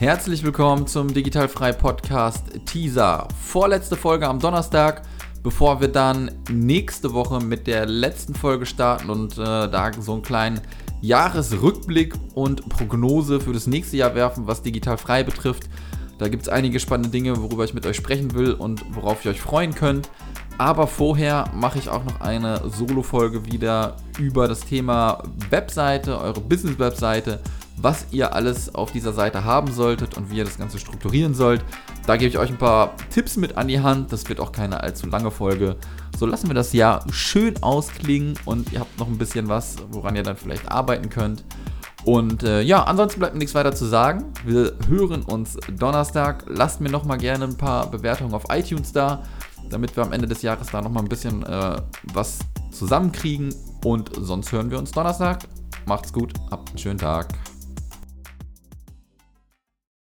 Herzlich willkommen zum Digitalfrei Podcast Teaser. Vorletzte Folge am Donnerstag, bevor wir dann nächste Woche mit der letzten Folge starten und äh, da so einen kleinen Jahresrückblick und Prognose für das nächste Jahr werfen, was Digitalfrei betrifft. Da gibt es einige spannende Dinge, worüber ich mit euch sprechen will und worauf ihr euch freuen könnt. Aber vorher mache ich auch noch eine Solo-Folge wieder über das Thema Webseite, eure Business-Webseite was ihr alles auf dieser Seite haben solltet und wie ihr das Ganze strukturieren sollt. Da gebe ich euch ein paar Tipps mit an die Hand. Das wird auch keine allzu lange Folge. So lassen wir das Jahr schön ausklingen und ihr habt noch ein bisschen was, woran ihr dann vielleicht arbeiten könnt. Und äh, ja, ansonsten bleibt mir nichts weiter zu sagen. Wir hören uns Donnerstag. Lasst mir noch mal gerne ein paar Bewertungen auf iTunes da, damit wir am Ende des Jahres da noch mal ein bisschen äh, was zusammenkriegen. Und sonst hören wir uns Donnerstag. Macht's gut, habt einen schönen Tag.